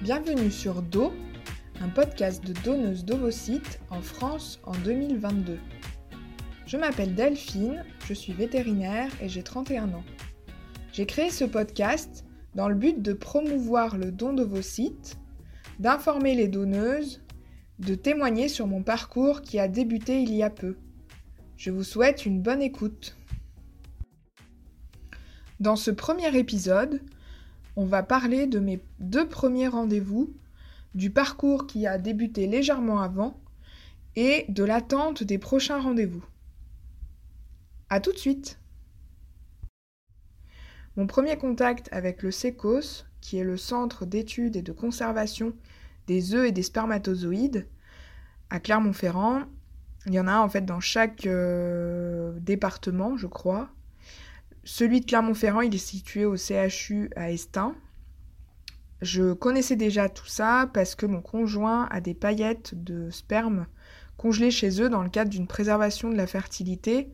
Bienvenue sur Do, un podcast de donneuses d'ovocytes en France en 2022. Je m'appelle Delphine, je suis vétérinaire et j'ai 31 ans. J'ai créé ce podcast dans le but de promouvoir le don d'ovocytes, d'informer les donneuses, de témoigner sur mon parcours qui a débuté il y a peu. Je vous souhaite une bonne écoute. Dans ce premier épisode, on va parler de mes deux premiers rendez-vous, du parcours qui a débuté légèrement avant et de l'attente des prochains rendez-vous. A tout de suite Mon premier contact avec le SECOS, qui est le Centre d'études et de conservation des œufs et des spermatozoïdes, à Clermont-Ferrand, il y en a en fait dans chaque euh, département, je crois. Celui de Clermont-Ferrand, il est situé au CHU à Estin. Je connaissais déjà tout ça parce que mon conjoint a des paillettes de sperme congelées chez eux dans le cadre d'une préservation de la fertilité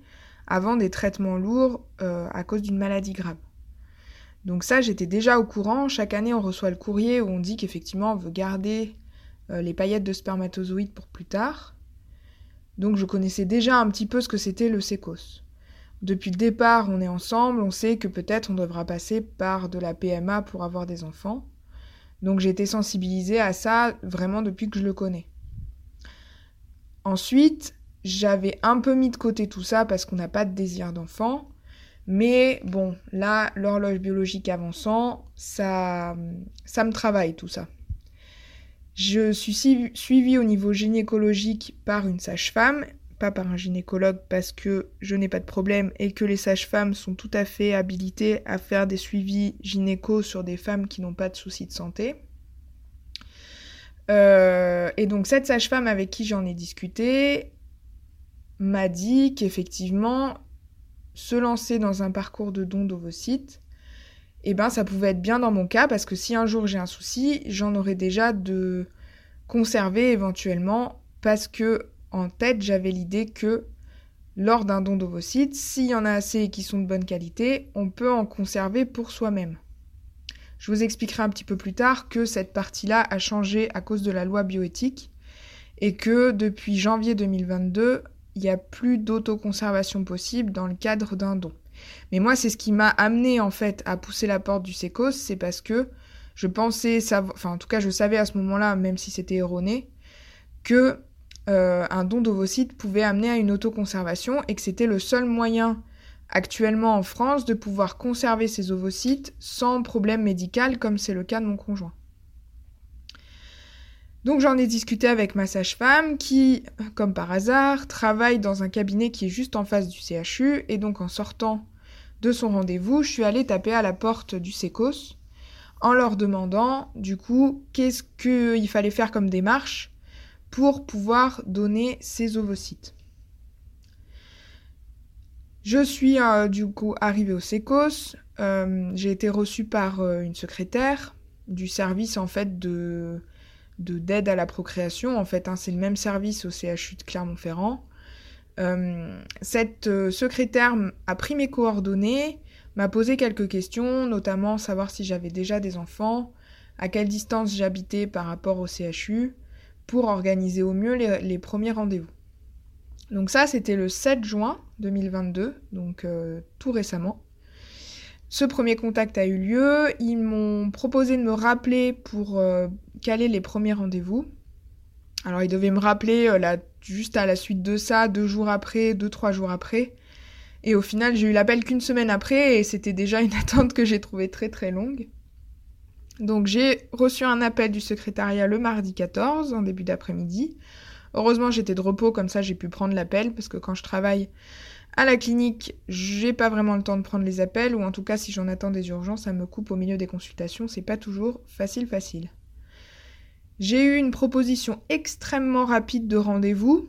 avant des traitements lourds euh, à cause d'une maladie grave. Donc ça, j'étais déjà au courant. Chaque année, on reçoit le courrier où on dit qu'effectivement, on veut garder euh, les paillettes de spermatozoïdes pour plus tard. Donc je connaissais déjà un petit peu ce que c'était le sécos depuis le départ, on est ensemble, on sait que peut-être on devra passer par de la PMA pour avoir des enfants. Donc j'ai été sensibilisée à ça vraiment depuis que je le connais. Ensuite, j'avais un peu mis de côté tout ça parce qu'on n'a pas de désir d'enfant. Mais bon, là, l'horloge biologique avançant, ça, ça me travaille tout ça. Je suis suivie au niveau gynécologique par une sage-femme par un gynécologue parce que je n'ai pas de problème et que les sages-femmes sont tout à fait habilitées à faire des suivis gynéco sur des femmes qui n'ont pas de soucis de santé. Euh, et donc cette sage-femme avec qui j'en ai discuté m'a dit qu'effectivement, se lancer dans un parcours de don d'ovocytes, eh ben ça pouvait être bien dans mon cas parce que si un jour j'ai un souci, j'en aurais déjà de conserver éventuellement parce que en tête, j'avais l'idée que lors d'un don d'ovocytes, s'il y en a assez qui sont de bonne qualité, on peut en conserver pour soi-même. Je vous expliquerai un petit peu plus tard que cette partie-là a changé à cause de la loi bioéthique et que depuis janvier 2022, il n'y a plus d'autoconservation possible dans le cadre d'un don. Mais moi, c'est ce qui m'a amené en fait à pousser la porte du sécos, c'est parce que je pensais enfin en tout cas je savais à ce moment-là, même si c'était erroné, que euh, un don d'ovocytes pouvait amener à une autoconservation et que c'était le seul moyen actuellement en France de pouvoir conserver ses ovocytes sans problème médical comme c'est le cas de mon conjoint. Donc j'en ai discuté avec ma sage-femme qui, comme par hasard, travaille dans un cabinet qui est juste en face du CHU et donc en sortant de son rendez-vous, je suis allée taper à la porte du SECOS en leur demandant du coup qu'est-ce qu'il fallait faire comme démarche pour pouvoir donner ses ovocytes. Je suis euh, du coup arrivée au SECOS. Euh, j'ai été reçue par euh, une secrétaire du service en fait de d'aide à la procréation. En fait, hein, c'est le même service au CHU de Clermont-Ferrand. cette secrétaire a pris mes coordonnées, m'a posé quelques questions, notamment savoir si j'avais déjà des enfants, à quelle distance j'habitais par rapport au CHU, pour organiser au mieux les, premiers rendez-vous. Donc ça, c'était le 7 juin 2022, donc euh, tout récemment. Ce premier contact a eu lieu. Ils m'ont proposé de me rappeler pour euh, caler les premiers rendez-vous. Alors ils devaient me rappeler euh, juste à la suite de ça, deux jours après, deux, trois jours après. Et au final, j'ai eu l'appel qu'une semaine après et c'était déjà une attente que j'ai trouvée très très longue. Donc j'ai reçu un appel du secrétariat le mardi 14 en début d'après-midi. Heureusement j'étais de repos comme ça j'ai pu prendre l'appel parce que quand je travaille à la clinique j'ai pas vraiment le temps de prendre les appels ou en tout cas si j'en attends des urgences ça me coupe au milieu des consultations c'est pas toujours facile facile. J'ai eu une proposition extrêmement rapide de rendez-vous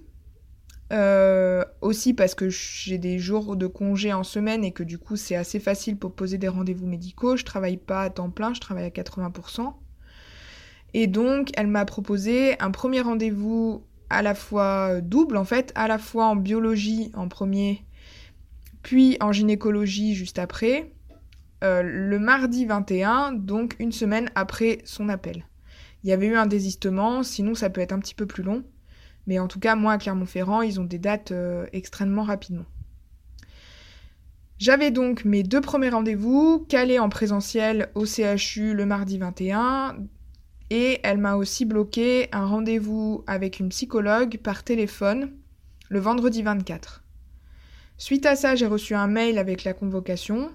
euh, aussi parce que j'ai des jours de congé en semaine et que du coup c'est assez facile pour poser des rendez-vous médicaux. Je travaille pas à temps plein, je travaille à 80%. Et donc elle m'a proposé un premier rendez-vous à la fois double en fait, à la fois en biologie en premier, puis en gynécologie juste après, euh, le mardi 21, donc une semaine après son appel. il y avait eu un désistement, sinon ça peut être un petit peu plus long. Mais en tout cas, moi à Clermont-Ferrand, ils ont des dates euh, extrêmement rapidement. J'avais donc mes deux premiers rendez-vous calés en présentiel au CHU le mardi 21 et elle m'a aussi bloqué un rendez-vous avec une psychologue par téléphone le vendredi 24. Suite à ça, j'ai reçu un mail avec la convocation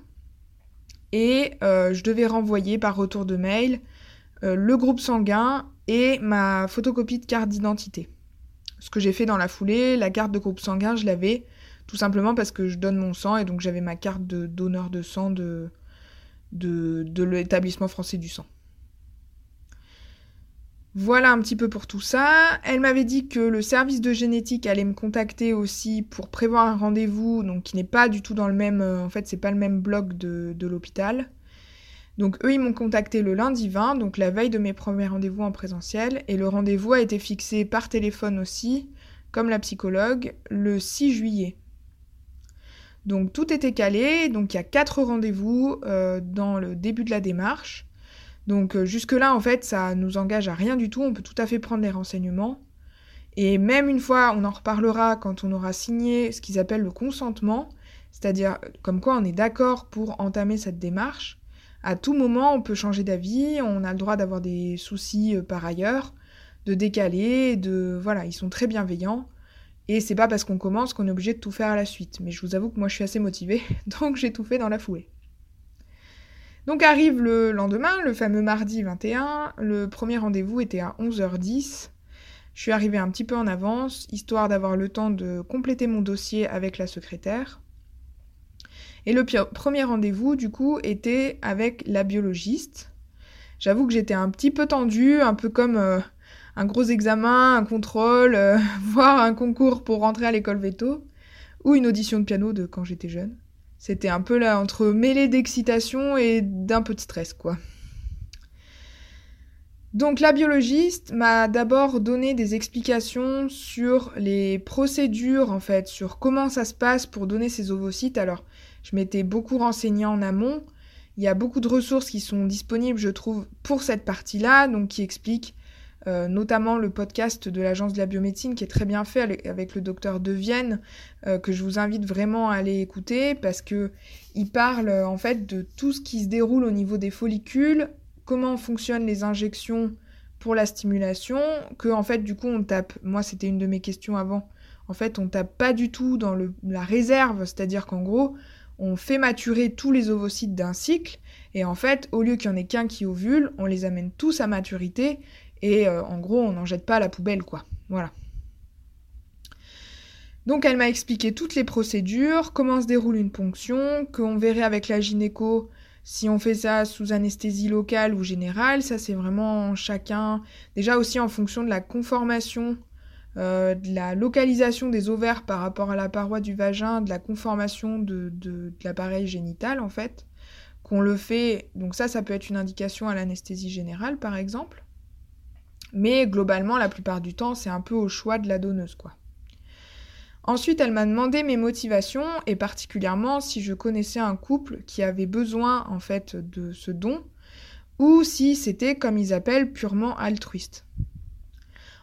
et euh, je devais renvoyer par retour de mail euh, le groupe sanguin et ma photocopie de carte d'identité. Ce que j'ai fait dans la foulée, la carte de groupe sanguin, je l'avais tout simplement parce que je donne mon sang et donc j'avais ma carte de donneur de sang de, de, l'établissement français du sang. Voilà un petit peu pour tout ça. Elle m'avait dit que le service de génétique allait me contacter aussi pour prévoir un rendez-vous, donc qui n'est pas du tout dans le même. Euh, en fait, c'est pas le même bloc de l'hôpital. Donc eux, ils m'ont contacté le lundi 20, donc la veille de mes premiers rendez-vous en présentiel, et le rendez-vous a été fixé par téléphone aussi, comme la psychologue, le 6 juillet. Donc tout était calé, donc il y a quatre rendez-vous euh, dans le début de la démarche. Donc euh, jusque-là, en fait, ça nous engage à rien du tout, on peut tout à fait prendre les renseignements. Et même une fois, on en reparlera quand on aura signé ce qu'ils appellent le consentement, c'est-à-dire comme quoi on est d'accord pour entamer cette démarche. À tout moment, on peut changer d'avis, on a le droit d'avoir des soucis euh, par ailleurs, de décaler, de voilà, ils sont très bienveillants. Et c'est pas parce qu'on commence qu'on est obligé de tout faire à la suite. Mais je vous avoue que moi je suis assez motivée, donc j'ai tout fait dans la foulée. Donc arrive le lendemain, le fameux mardi 21. Le premier rendez-vous était à 11h10. Je suis arrivée un petit peu en avance, histoire d'avoir le temps de compléter mon dossier avec la secrétaire. Et le premier rendez-vous, du coup, était avec la biologiste. J'avoue que j'étais un petit peu tendue, un peu comme euh, un gros examen, un contrôle, euh, voire un concours pour rentrer à l'école veto, ou une audition de piano de quand j'étais jeune. C'était un peu là entre mêlée d'excitation et d'un peu de stress, quoi. Donc la biologiste m'a d'abord donné des explications sur les procédures en fait, sur comment ça se passe pour donner ces ovocytes. Alors, je m'étais beaucoup renseignée en amont. Il y a beaucoup de ressources qui sont disponibles, je trouve, pour cette partie-là, donc qui expliquent euh, notamment le podcast de l'Agence de la biomédecine qui est très bien fait avec le docteur De Vienne, euh, que je vous invite vraiment à aller écouter parce que il parle en fait de tout ce qui se déroule au niveau des follicules, comment fonctionnent les injections pour la stimulation, que en fait du coup on tape, moi c'était une de mes questions avant, en fait on tape pas du tout dans la réserve, c'est-à-dire qu'en gros on fait maturer tous les ovocytes d'un cycle, et en fait, au lieu qu'il n'y en ait qu'un qui ovule, on les amène tous à maturité, et euh, en gros, on n'en jette pas à la poubelle, quoi. Voilà. Donc elle m'a expliqué toutes les procédures, comment se déroule une ponction, qu'on verrait avec la gynéco si on fait ça sous anesthésie locale ou générale, ça c'est vraiment chacun, déjà aussi en fonction de la conformation, euh, de la localisation des ovaires par rapport à la paroi du vagin, de la conformation de, l'appareil génital en fait, qu'on le fait, donc ça ça peut être une indication à l'anesthésie générale par exemple. Mais globalement, la plupart du temps, c'est un peu au choix de la donneuse, quoi. Ensuite, elle m'a demandé mes motivations et particulièrement si je connaissais un couple qui avait besoin en fait de ce don ou si c'était comme ils appellent purement altruiste.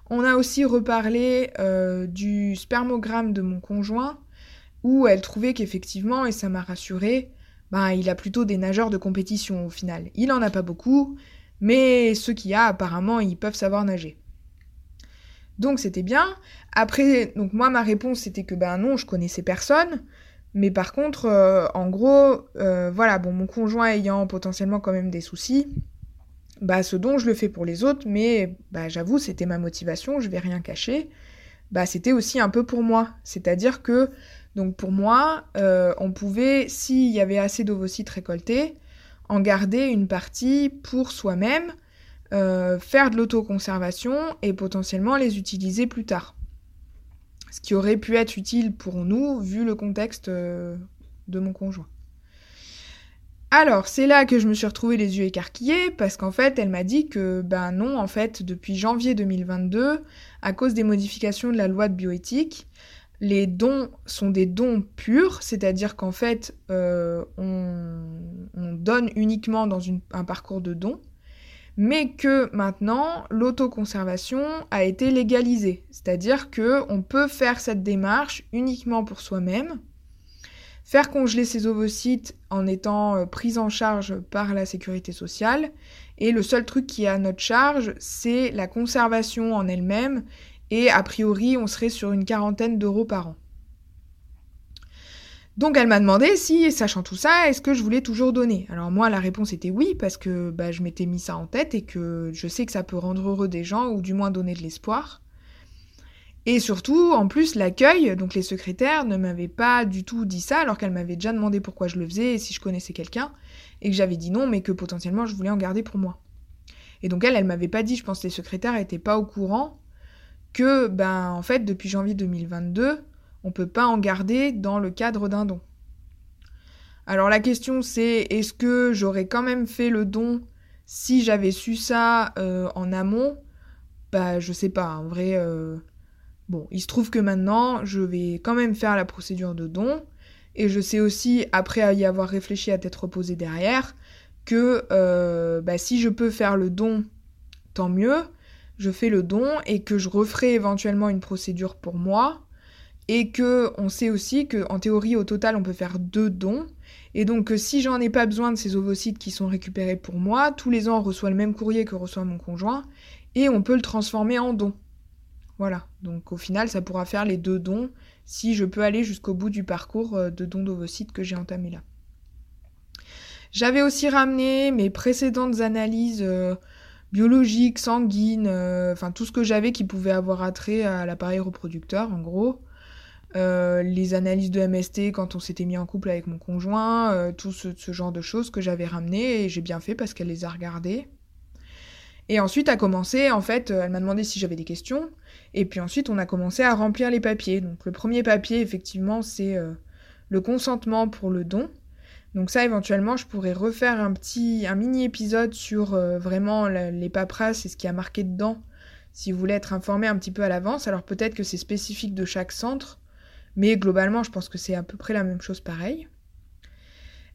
On a aussi reparlé euh, du spermogramme de mon conjoint où elle trouvait qu'effectivement, et ça m'a rassurée, ben, il a plutôt des nageurs de compétition au final. Il en a pas beaucoup, mais ceux qui a, apparemment, ils peuvent savoir nager. Donc c'était bien. Après, donc moi, ma réponse, c'était que ben non, je connaissais personne. Mais par contre, euh, en gros, euh, voilà, bon, mon conjoint ayant potentiellement quand même des soucis, bah ce dont je le fais pour les autres, mais bah j'avoue, c'était ma motivation, je vais rien cacher. Bah c'était aussi un peu pour moi. C'est-à-dire que, donc pour moi, euh, on pouvait, s'il y avait assez d'ovocytes récoltés, en garder une partie pour soi-même, euh, faire de l'autoconservation et potentiellement les utiliser plus tard. Ce qui aurait pu être utile pour nous vu le contexte euh, de mon conjoint. Alors, c'est là que je me suis retrouvée les yeux écarquillés parce qu'en fait, elle m'a dit que ben non, en fait, depuis janvier 2022, à cause des modifications de la loi de bioéthique, les dons sont des dons purs, c'est-à-dire qu'en fait, euh, on, donne uniquement dans un parcours de dons, mais que maintenant l'autoconservation a été légalisée, c'est-à-dire que on peut faire cette démarche uniquement pour soi-même, faire congeler ses ovocytes en étant euh, pris en charge par la sécurité sociale, et le seul truc qui est à notre charge, c'est la conservation en elle-même, et a priori on serait sur une quarantaine d'euros par an. Donc elle m'a demandé si, sachant tout ça, est-ce que je voulais toujours donner? Alors moi, la réponse était oui, parce que bah, je m'étais mis ça en tête et que je sais que ça peut rendre heureux des gens, ou du moins donner de l'espoir. Et surtout, en plus, l'accueil, donc les secrétaires, ne m'avaient pas du tout dit ça, alors qu'elle m'avait déjà demandé pourquoi je le faisais et si je connaissais quelqu'un, et que j'avais dit non, mais que potentiellement je voulais en garder pour moi. Et donc elle, elle m'avait pas dit, je pense que les secrétaires n'étaient pas au courant que, ben, en fait, depuis janvier 2022, on peut pas en garder dans le cadre d'un don. Alors la question c'est est-ce que j'aurais quand même fait le don si j'avais su ça euh, en amont? Bah je sais pas, en vrai. Euh, bon, il se trouve que maintenant je vais quand même faire la procédure de don. Et je sais aussi, après y avoir réfléchi à t'être reposé derrière, que euh, bah, si je peux faire le don, tant mieux, je fais le don et que je referai éventuellement une procédure pour moi. Et que on sait aussi que en théorie au total on peut faire deux dons. Et donc si j'en ai pas besoin de ces ovocytes qui sont récupérés pour moi, tous les ans on reçoit le même courrier que reçoit mon conjoint et on peut le transformer en don. Voilà, donc au final ça pourra faire les deux dons si je peux aller jusqu'au bout du parcours euh, de dons d'ovocytes que j'ai entamé là. J'avais aussi ramené mes précédentes analyses euh, biologiques, sanguines, euh, enfin tout ce que j'avais qui pouvait avoir attrait à l'appareil reproducteur en gros. Les analyses de MST quand on s'était mis en couple avec mon conjoint, tout ce, genre de choses que j'avais ramené et j'ai bien fait parce qu'elle les a regardées. Et ensuite a commencé, en fait, euh, elle m'a demandé si j'avais des questions. Et puis ensuite, on a commencé à remplir les papiers. Donc le premier papier, effectivement, c'est le consentement pour le don. Donc ça, éventuellement, je pourrais refaire un petit, un mini épisode sur vraiment les paperasses et ce qui a marqué dedans, si vous voulez être informé un petit peu à l'avance. Alors peut-être que c'est spécifique de chaque centre. Mais globalement, je pense que c'est à peu près la même chose pareil.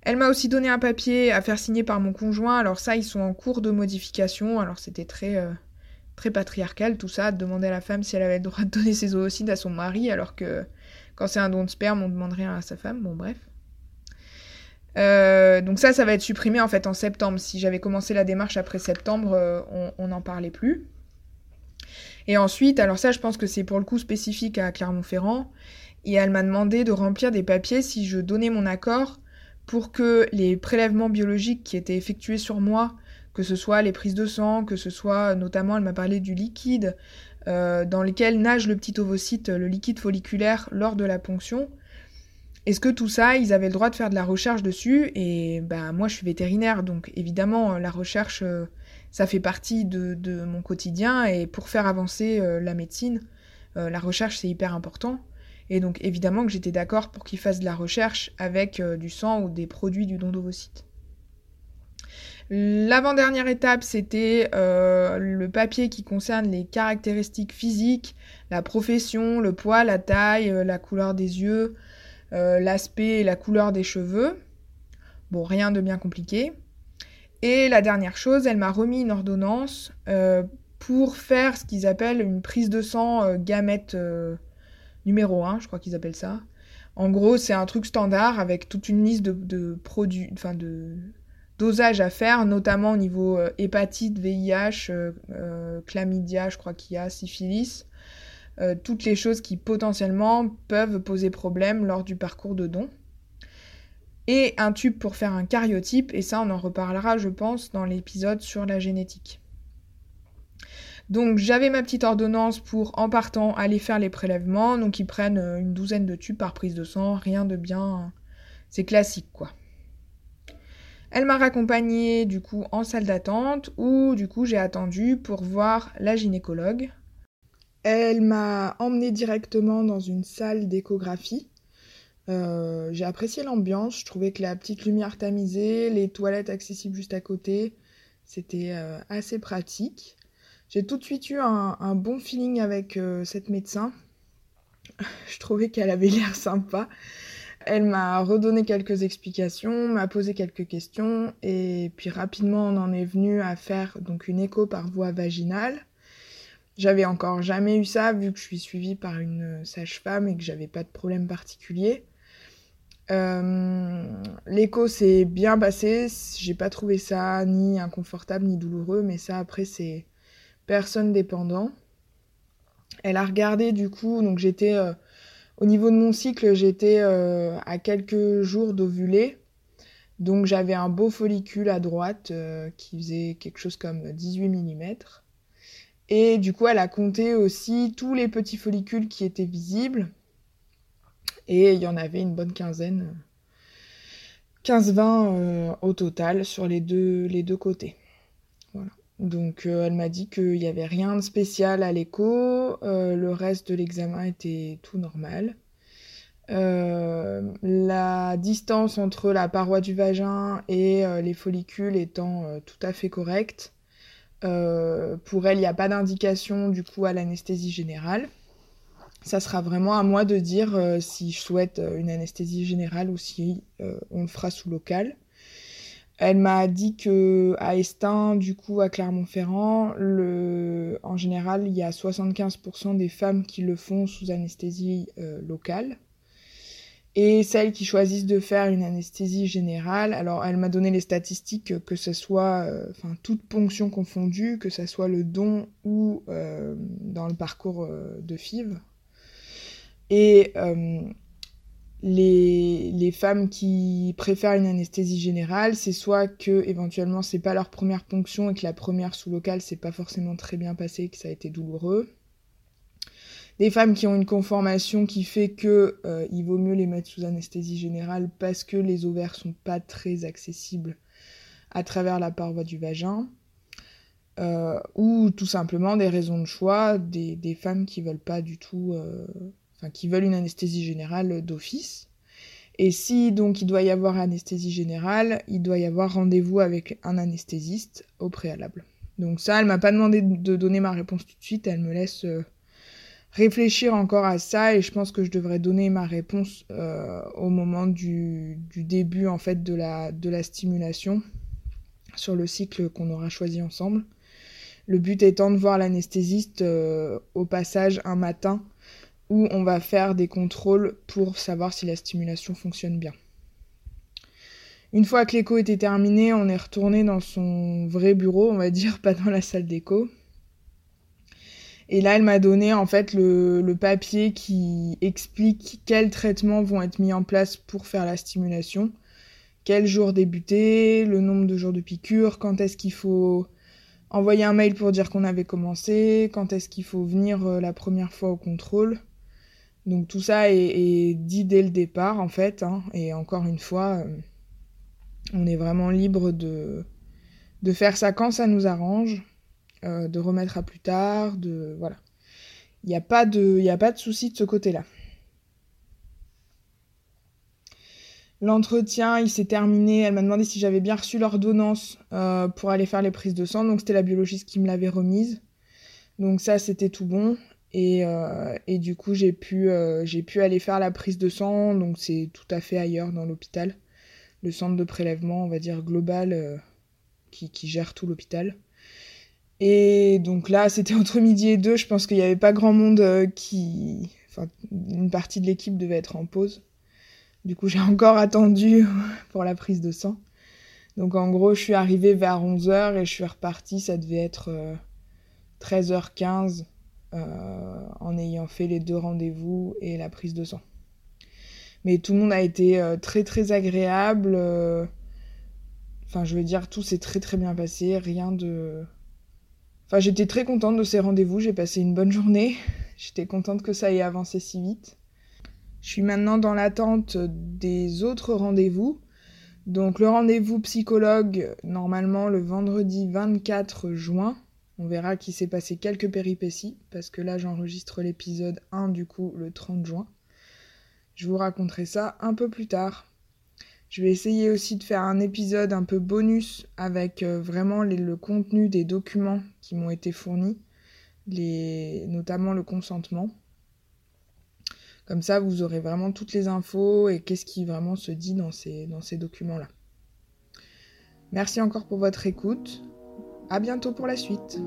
Elle m'a aussi donné un papier à faire signer par mon conjoint. Alors ça, ils sont en cours de modification. Alors c'était très, euh, très patriarcal tout ça, de demander à la femme si elle avait le droit de donner ses oocytes à son mari, alors que quand c'est un don de sperme, on ne demande rien à sa femme. Bon, bref. Euh, donc ça, ça va être supprimé en fait en septembre. Si j'avais commencé la démarche après septembre, euh, on n'en parlait plus. Et ensuite, alors ça, je pense que c'est pour le coup spécifique à Clermont-Ferrand et elle m'a demandé de remplir des papiers si je donnais mon accord pour que les prélèvements biologiques qui étaient effectués sur moi, que ce soit les prises de sang, que ce soit notamment, elle m'a parlé du liquide euh, dans lequel nage le petit ovocyte, le liquide folliculaire lors de la ponction. Est-ce que tout ça, ils avaient le droit de faire de la recherche dessus? Et ben moi, je suis vétérinaire, donc évidemment, la recherche, euh, ça fait partie de, mon quotidien. Et pour faire avancer euh, la médecine, la recherche, c'est hyper important. Et donc évidemment que j'étais d'accord pour qu'ils fassent de la recherche avec euh, du sang ou des produits du don d'ovocytes. L'avant-dernière étape, c'était euh, le papier qui concerne les caractéristiques physiques, la profession, le poids, la taille, euh, la couleur des yeux, l'aspect et la couleur des cheveux. Bon, rien de bien compliqué. Et la dernière chose, elle m'a remis une ordonnance pour faire ce qu'ils appellent une prise de sang gamète numéro 1, je crois qu'ils appellent ça. En gros, c'est un truc standard avec toute une liste de, produits, enfin de dosages à faire, notamment au niveau euh, hépatite, VIH, euh, euh, chlamydia, je crois qu'il y a, syphilis, toutes les choses qui potentiellement peuvent poser problème lors du parcours de don. Et un tube pour faire un cariotype, et ça on en reparlera je pense dans l'épisode sur la génétique. Donc j'avais ma petite ordonnance pour, en partant, aller faire les prélèvements. Donc ils prennent euh, une douzaine de tubes par prise de sang, rien de bien... C'est classique quoi. Elle m'a raccompagnée du coup en salle d'attente où du coup j'ai attendu pour voir la gynécologue. Elle m'a emmenée directement dans une salle d'échographie. Euh, j'ai apprécié l'ambiance, je trouvais que la petite lumière tamisée, les toilettes accessibles juste à côté, c'était euh, assez pratique. J'ai tout de suite eu un, bon feeling avec euh, cette médecin. Je trouvais qu'elle avait l'air sympa. Elle m'a redonné quelques explications, m'a posé quelques questions et puis rapidement on en est venu à faire donc une écho par voie vaginale. J'avais encore jamais eu ça vu que je suis suivie par une sage-femme et que j'avais pas de problème particulier. Euh, l'écho s'est bien passé, j'ai pas trouvé ça ni inconfortable ni douloureux, mais ça après c'est personne dépendant. Elle a regardé du coup, donc j'étais euh, au niveau de mon cycle, j'étais euh, à quelques jours d'ovuler. Donc j'avais un beau follicule à droite qui faisait quelque chose comme 18 mm. Et du coup, elle a compté aussi tous les petits follicules qui étaient visibles. Et il y en avait une bonne quinzaine, 15-20 euh, au total sur les deux, les deux côtés. Donc euh, elle m'a dit qu'il n'y avait rien de spécial à l'écho, euh, le reste de l'examen était tout normal. la distance entre la paroi du vagin et les follicules étant tout à fait correcte. pour elle, il n'y a pas d'indication du coup à l'anesthésie générale ça sera vraiment à moi de dire euh, si je souhaite euh, une anesthésie générale ou si euh, on le fera sous local. Elle m'a dit que à Estin, du coup à Clermont-Ferrand, le... en général, il y a 75% des femmes qui le font sous anesthésie locale. Et celles qui choisissent de faire une anesthésie générale, alors elle m'a donné les statistiques que ce soit, enfin toute ponction confondue, que ce soit le don ou dans le parcours de FIV, et euh, les, femmes qui préfèrent une anesthésie générale, c'est soit que éventuellement c'est pas leur première ponction et que la première sous locale s'est pas forcément très bien passée, que ça a été douloureux. Des femmes qui ont une conformation qui fait que euh, il vaut mieux les mettre sous anesthésie générale parce que les ovaires sont pas très accessibles à travers la paroi du vagin. Euh, ou tout simplement des raisons de choix, des, des femmes qui veulent pas du tout qui veulent une anesthésie générale d'office. Et si donc il doit y avoir anesthésie générale, il doit y avoir rendez-vous avec un anesthésiste au préalable. Donc ça, elle m'a pas demandé de donner ma réponse tout de suite, elle me laisse euh, réfléchir encore à ça et je pense que je devrais donner ma réponse euh, au moment du, début en fait de la, de la stimulation sur le cycle qu'on aura choisi ensemble. Le but étant de voir l'anesthésiste euh, au passage un matin où on va faire des contrôles pour savoir si la stimulation fonctionne bien. Une fois que l'écho était terminé, on est retourné dans son vrai bureau, on va dire, pas dans la salle d'écho. Et là, elle m'a donné en fait le, le, papier qui explique quels traitements vont être mis en place pour faire la stimulation, quel jour débuter, le nombre de jours de piqûre, quand est-ce qu'il faut envoyer un mail pour dire qu'on avait commencé, quand est-ce qu'il faut venir euh, la première fois au contrôle. Donc tout ça est, dit dès le départ en fait, hein. et encore une fois, euh, on est vraiment libre de, de faire ça quand ça nous arrange, euh, de remettre à plus tard, de voilà. Il n'y a pas de, de souci de ce côté-là. L'entretien, il s'est terminé. Elle m'a demandé si j'avais bien reçu l'ordonnance euh, pour aller faire les prises de sang. Donc c'était la biologiste qui me l'avait remise. Donc ça, c'était tout bon. Et, euh, et, du coup, j'ai pu, euh, pu aller faire la prise de sang, donc c'est tout à fait ailleurs dans l'hôpital. Le centre de prélèvement, on va dire global, euh, qui, qui, gère tout l'hôpital. Et donc là, c'était entre midi et deux. Je pense qu'il n'y avait pas grand monde qui. Enfin, une partie de l'équipe devait être en pause. Du coup, j'ai encore attendu pour la prise de sang. Donc en gros, je suis arrivée vers 11h et je suis repartie, ça devait être 13h15 euh, en ayant fait les deux rendez-vous et la prise de sang. Mais tout le monde a été euh, très très agréable. Euh, enfin, je veux dire, tout s'est très très bien passé. Rien de. Enfin, j'étais très contente de ces rendez-vous. J'ai passé une bonne journée. J'étais contente que ça ait avancé si vite. Je suis maintenant dans l'attente des autres rendez-vous. Donc le rendez-vous psychologue, normalement le vendredi 24 juin. On verra qu'il s'est passé quelques péripéties, parce que là j'enregistre l'épisode 1 du coup le 30 juin. Je vous raconterai ça un peu plus tard. Je vais essayer aussi de faire un épisode un peu bonus avec euh, vraiment le contenu des documents qui m'ont été fournis, notamment le consentement. Comme ça, vous aurez vraiment toutes les infos et qu'est-ce qui vraiment se dit dans ces documents-là. Merci encore pour votre écoute. À bientôt pour la suite.